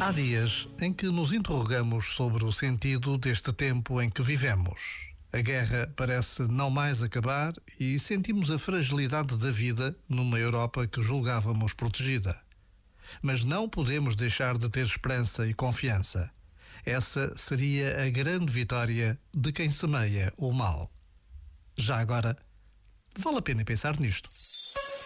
Há dias em que nos interrogamos sobre o sentido deste tempo em que vivemos. A guerra parece não mais acabar e sentimos a fragilidade da vida numa Europa que julgávamos protegida. Mas não podemos deixar de ter esperança e confiança. Essa seria a grande vitória de quem semeia o mal. Já agora, vale a pena pensar nisto.